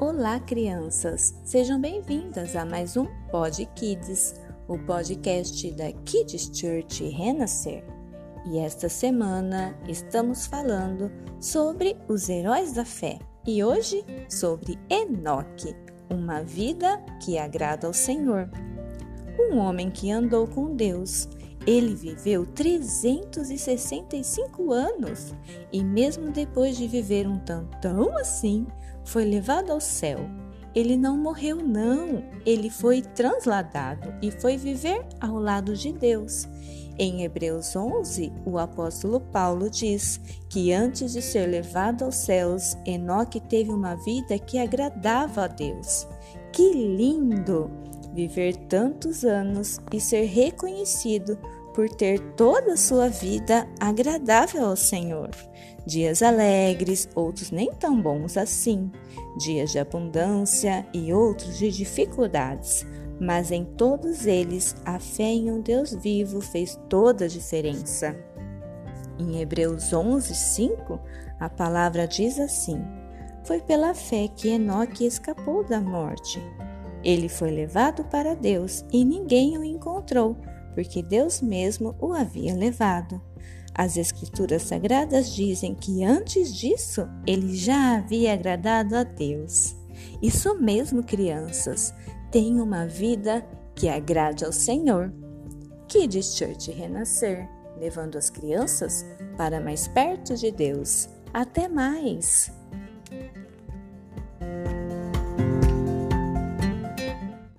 Olá, crianças! Sejam bem-vindas a mais um Pod Kids, o podcast da Kids Church Renascer. E esta semana estamos falando sobre os heróis da fé e hoje sobre Enoque, uma vida que agrada ao Senhor. Um homem que andou com Deus. Ele viveu 365 anos e, mesmo depois de viver um tantão assim, foi levado ao céu. Ele não morreu, não. Ele foi transladado e foi viver ao lado de Deus. Em Hebreus 11, o apóstolo Paulo diz que antes de ser levado aos céus, Enoque teve uma vida que agradava a Deus. Que lindo! Viver tantos anos e ser reconhecido por ter toda a sua vida agradável ao Senhor. Dias alegres, outros nem tão bons assim, dias de abundância e outros de dificuldades, mas em todos eles a fé em um Deus vivo fez toda a diferença. Em Hebreus 11, 5, a palavra diz assim: Foi pela fé que Enoque escapou da morte. Ele foi levado para Deus e ninguém o encontrou porque Deus mesmo o havia levado. As Escrituras Sagradas dizem que antes disso ele já havia agradado a Deus. Isso mesmo, crianças, tenham uma vida que agrade ao Senhor. Kids Church Renascer, levando as crianças para mais perto de Deus. Até mais!